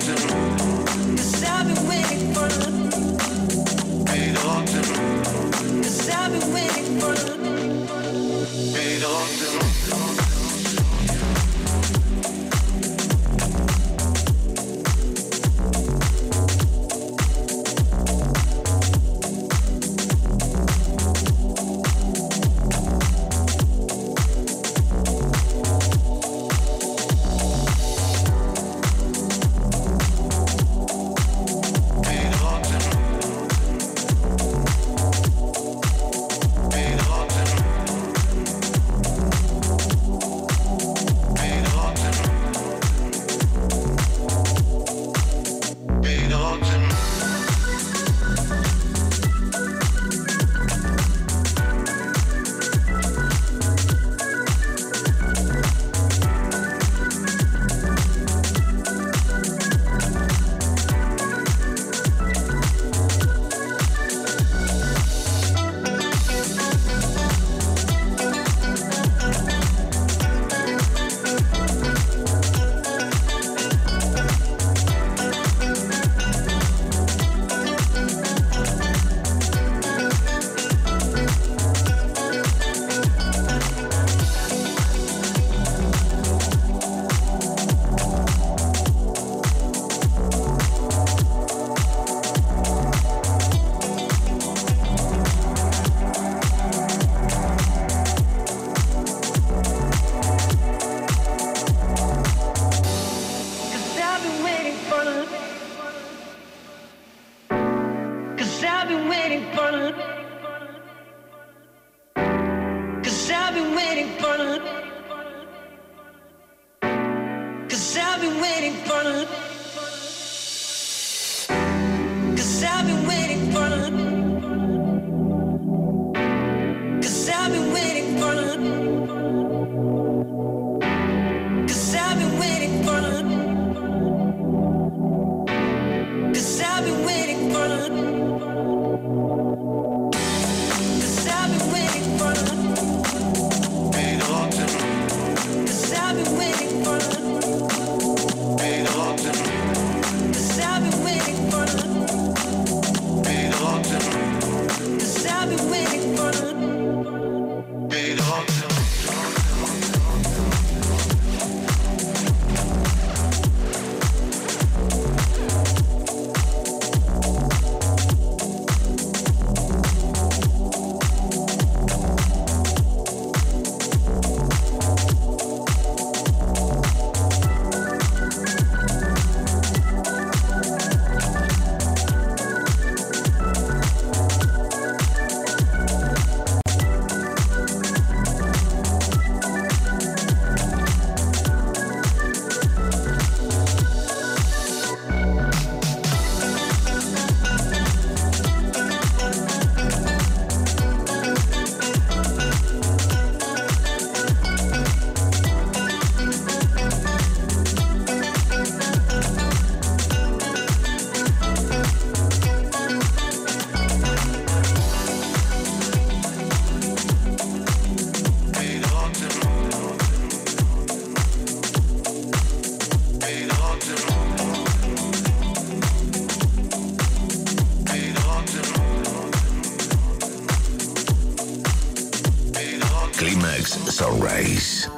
Something waiting for. Cause I've been waiting for love. Sunrise.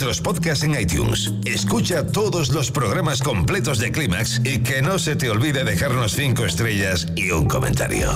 nuestros podcasts en iTunes. Escucha todos los programas completos de Clímax y que no se te olvide dejarnos cinco estrellas y un comentario.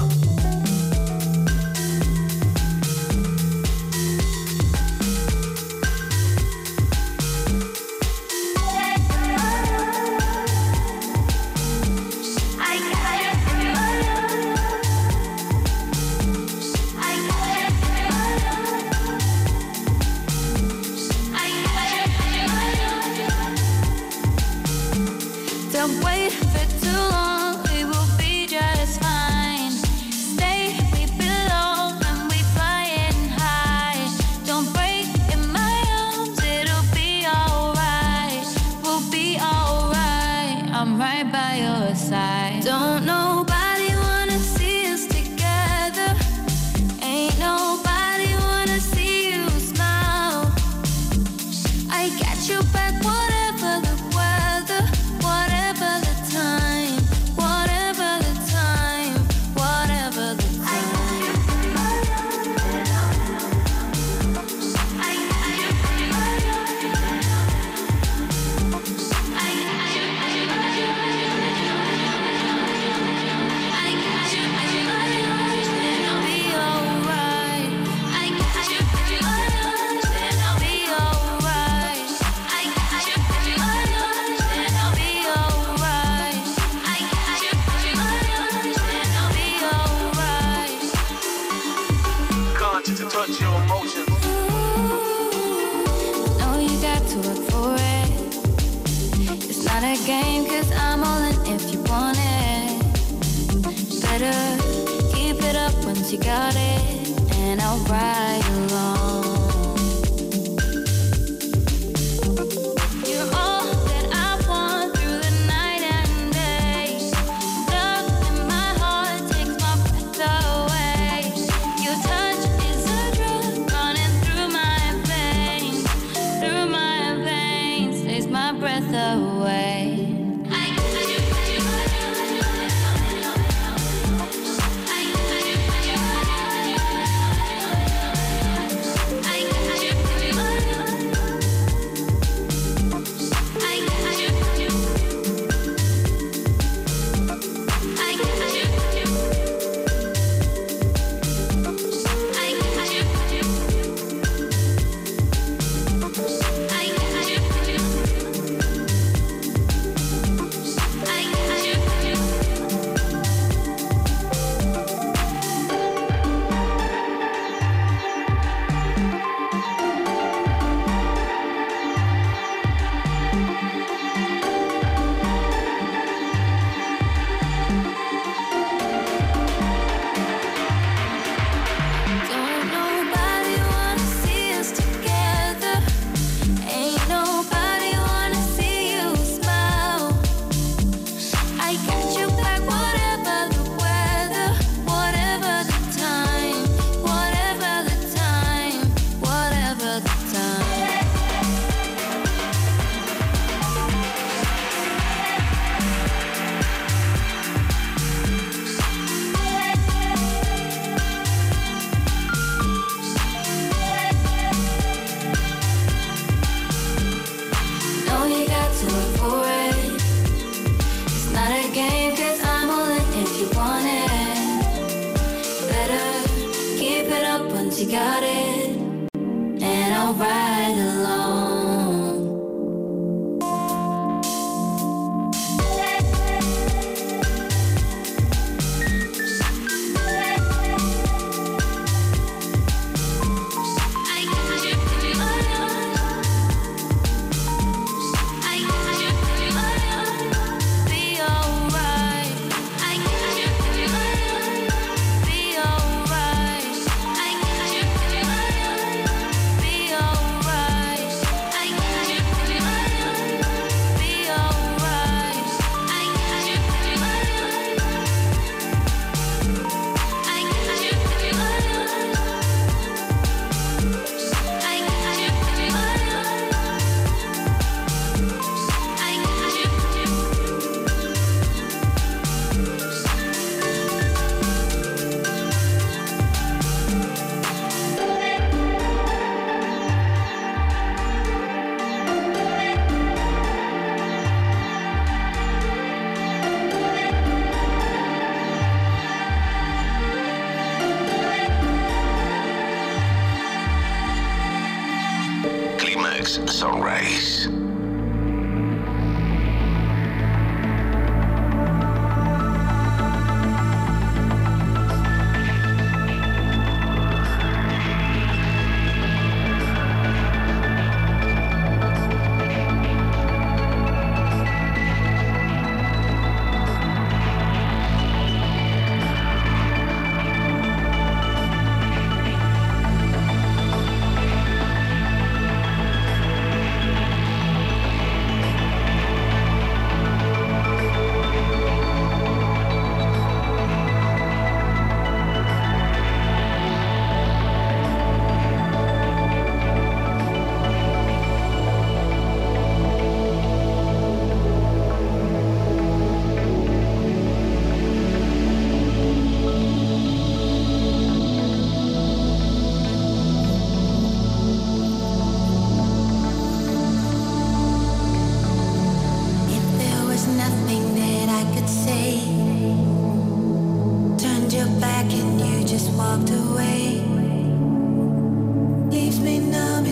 by your side. Don't know. nobody.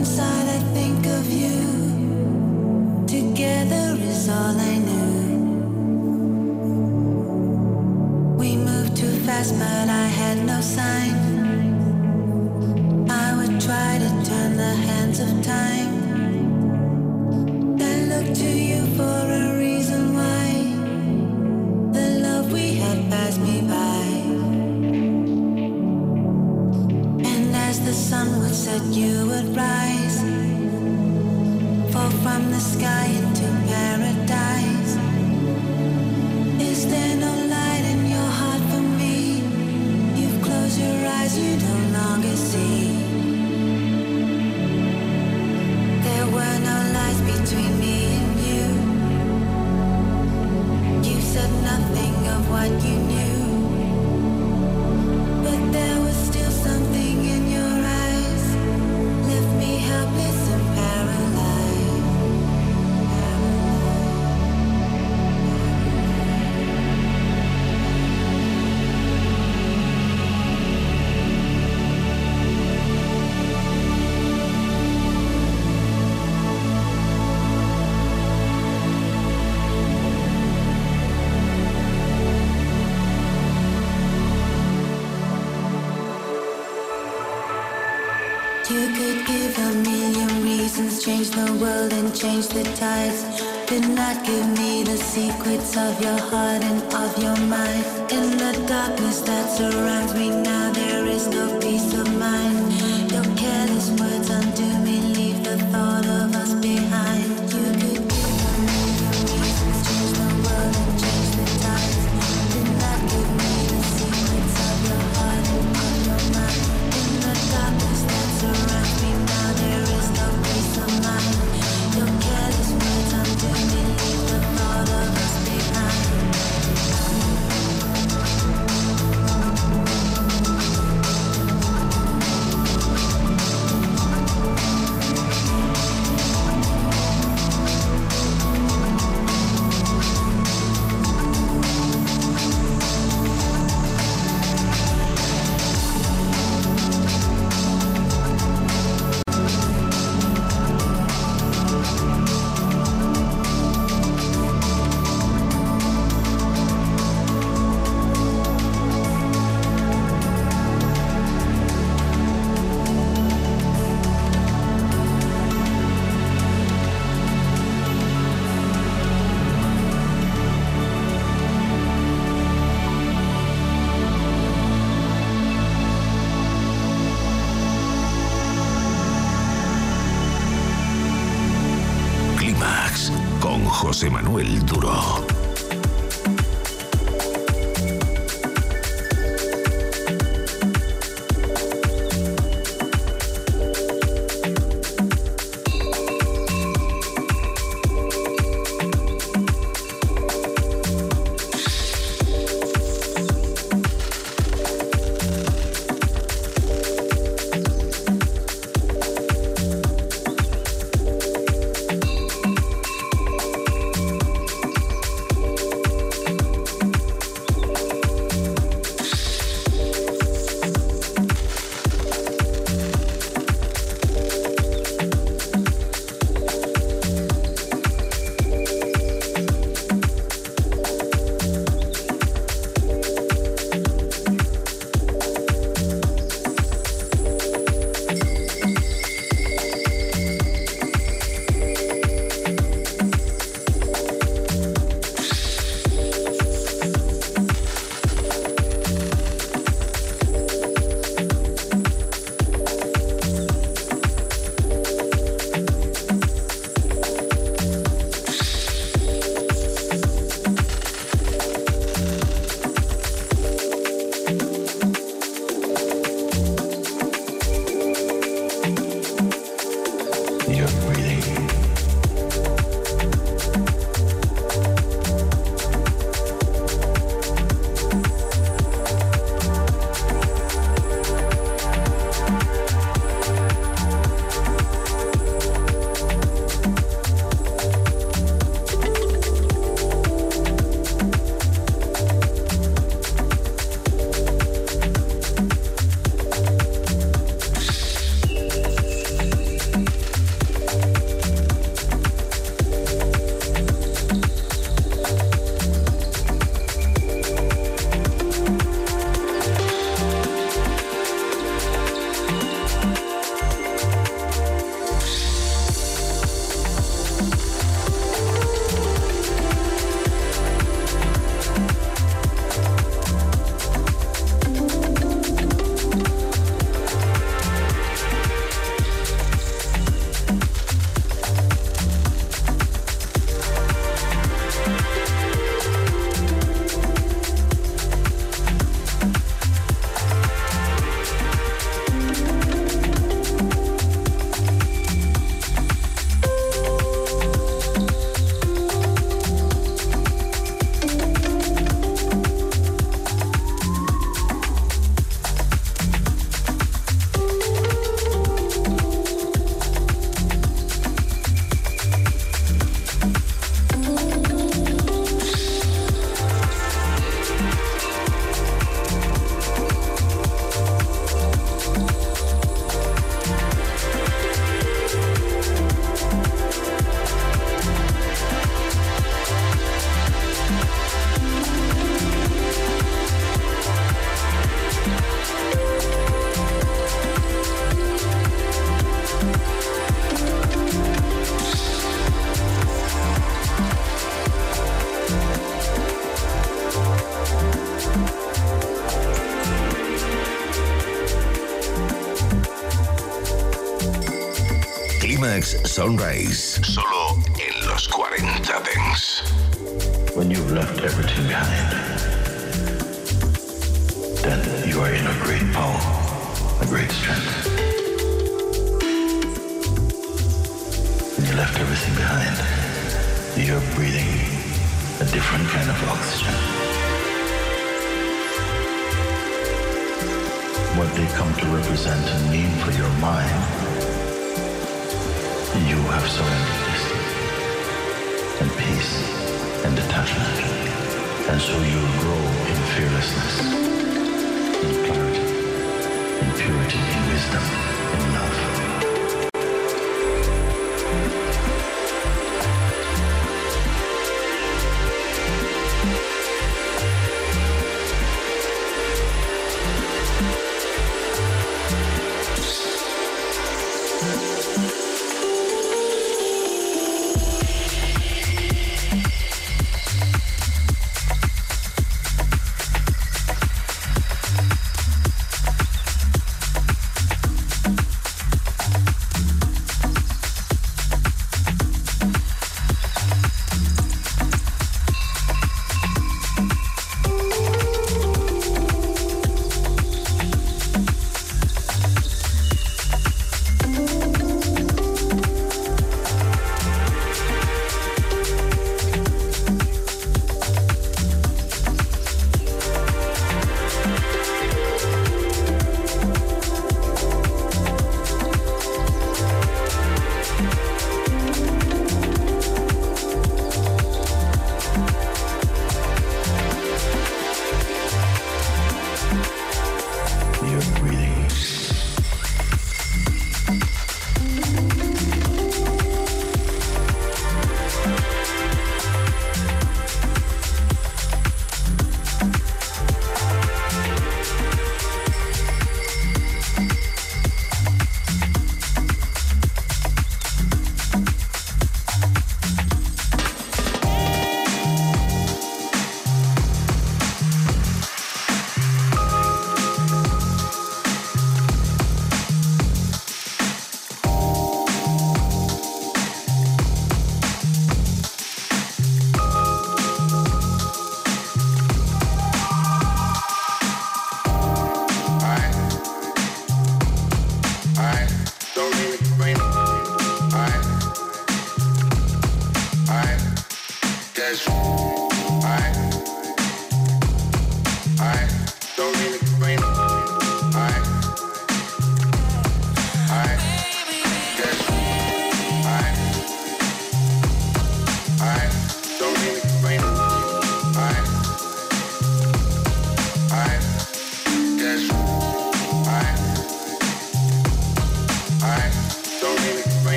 inside I think of you. Together is all I knew. We moved too fast, but I had no sign. change the tides. Did not give me the secrets of your heart and of your mind. In the darkness that surrounds me now. Mix. Solo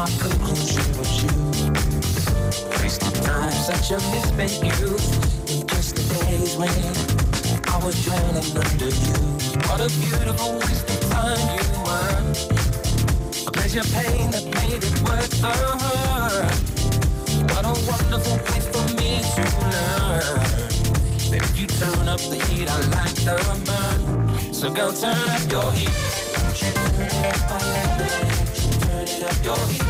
My conclusion was you. Wasted time, such a misspent youth. Just the days when I was drowning under you. What a beautiful waste of time you were. A pleasure pain that made it worth the hurt. What a wonderful place for me to learn. That if you turn up the heat, I like the burn. So go turn up your heat. Way turn it up your heat.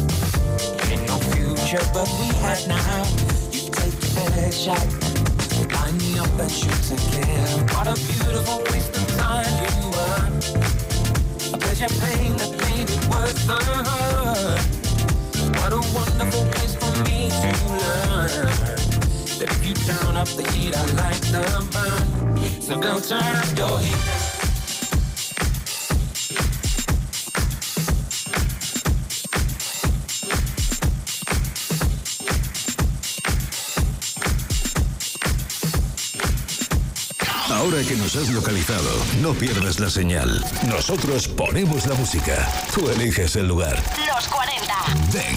Future, but we had now. You take the shot, line me up and shoot kill. What a beautiful waste of time you were. A pleasure pain that made it worth the hurt. What a wonderful place for me to learn. That if you turn up the heat, I like the burn. So go turn up your heat. Ahora que nos has localizado, no pierdas la señal. Nosotros ponemos la música. Tú eliges el lugar. Los 40. Dance.